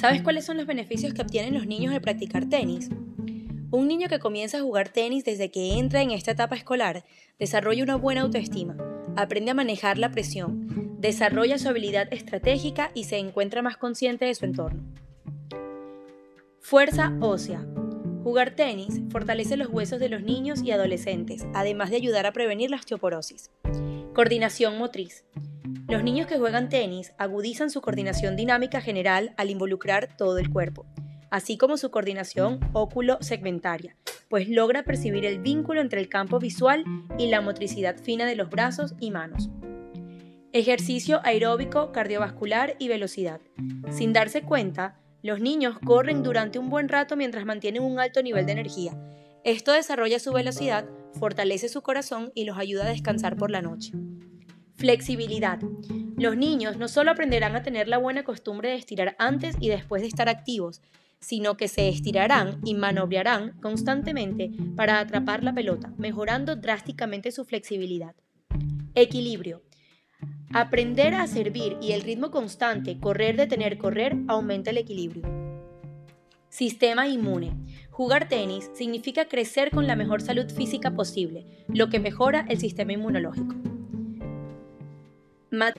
¿Sabes cuáles son los beneficios que obtienen los niños al practicar tenis? Un niño que comienza a jugar tenis desde que entra en esta etapa escolar desarrolla una buena autoestima, aprende a manejar la presión, desarrolla su habilidad estratégica y se encuentra más consciente de su entorno. Fuerza ósea. Jugar tenis fortalece los huesos de los niños y adolescentes, además de ayudar a prevenir la osteoporosis. Coordinación motriz. Los niños que juegan tenis agudizan su coordinación dinámica general al involucrar todo el cuerpo, así como su coordinación óculo-segmentaria, pues logra percibir el vínculo entre el campo visual y la motricidad fina de los brazos y manos. Ejercicio aeróbico, cardiovascular y velocidad. Sin darse cuenta, los niños corren durante un buen rato mientras mantienen un alto nivel de energía. Esto desarrolla su velocidad, fortalece su corazón y los ayuda a descansar por la noche. Flexibilidad. Los niños no solo aprenderán a tener la buena costumbre de estirar antes y después de estar activos, sino que se estirarán y manobrearán constantemente para atrapar la pelota, mejorando drásticamente su flexibilidad. Equilibrio. Aprender a servir y el ritmo constante, correr, detener, correr, aumenta el equilibrio. Sistema inmune. Jugar tenis significa crecer con la mejor salud física posible, lo que mejora el sistema inmunológico. Matt.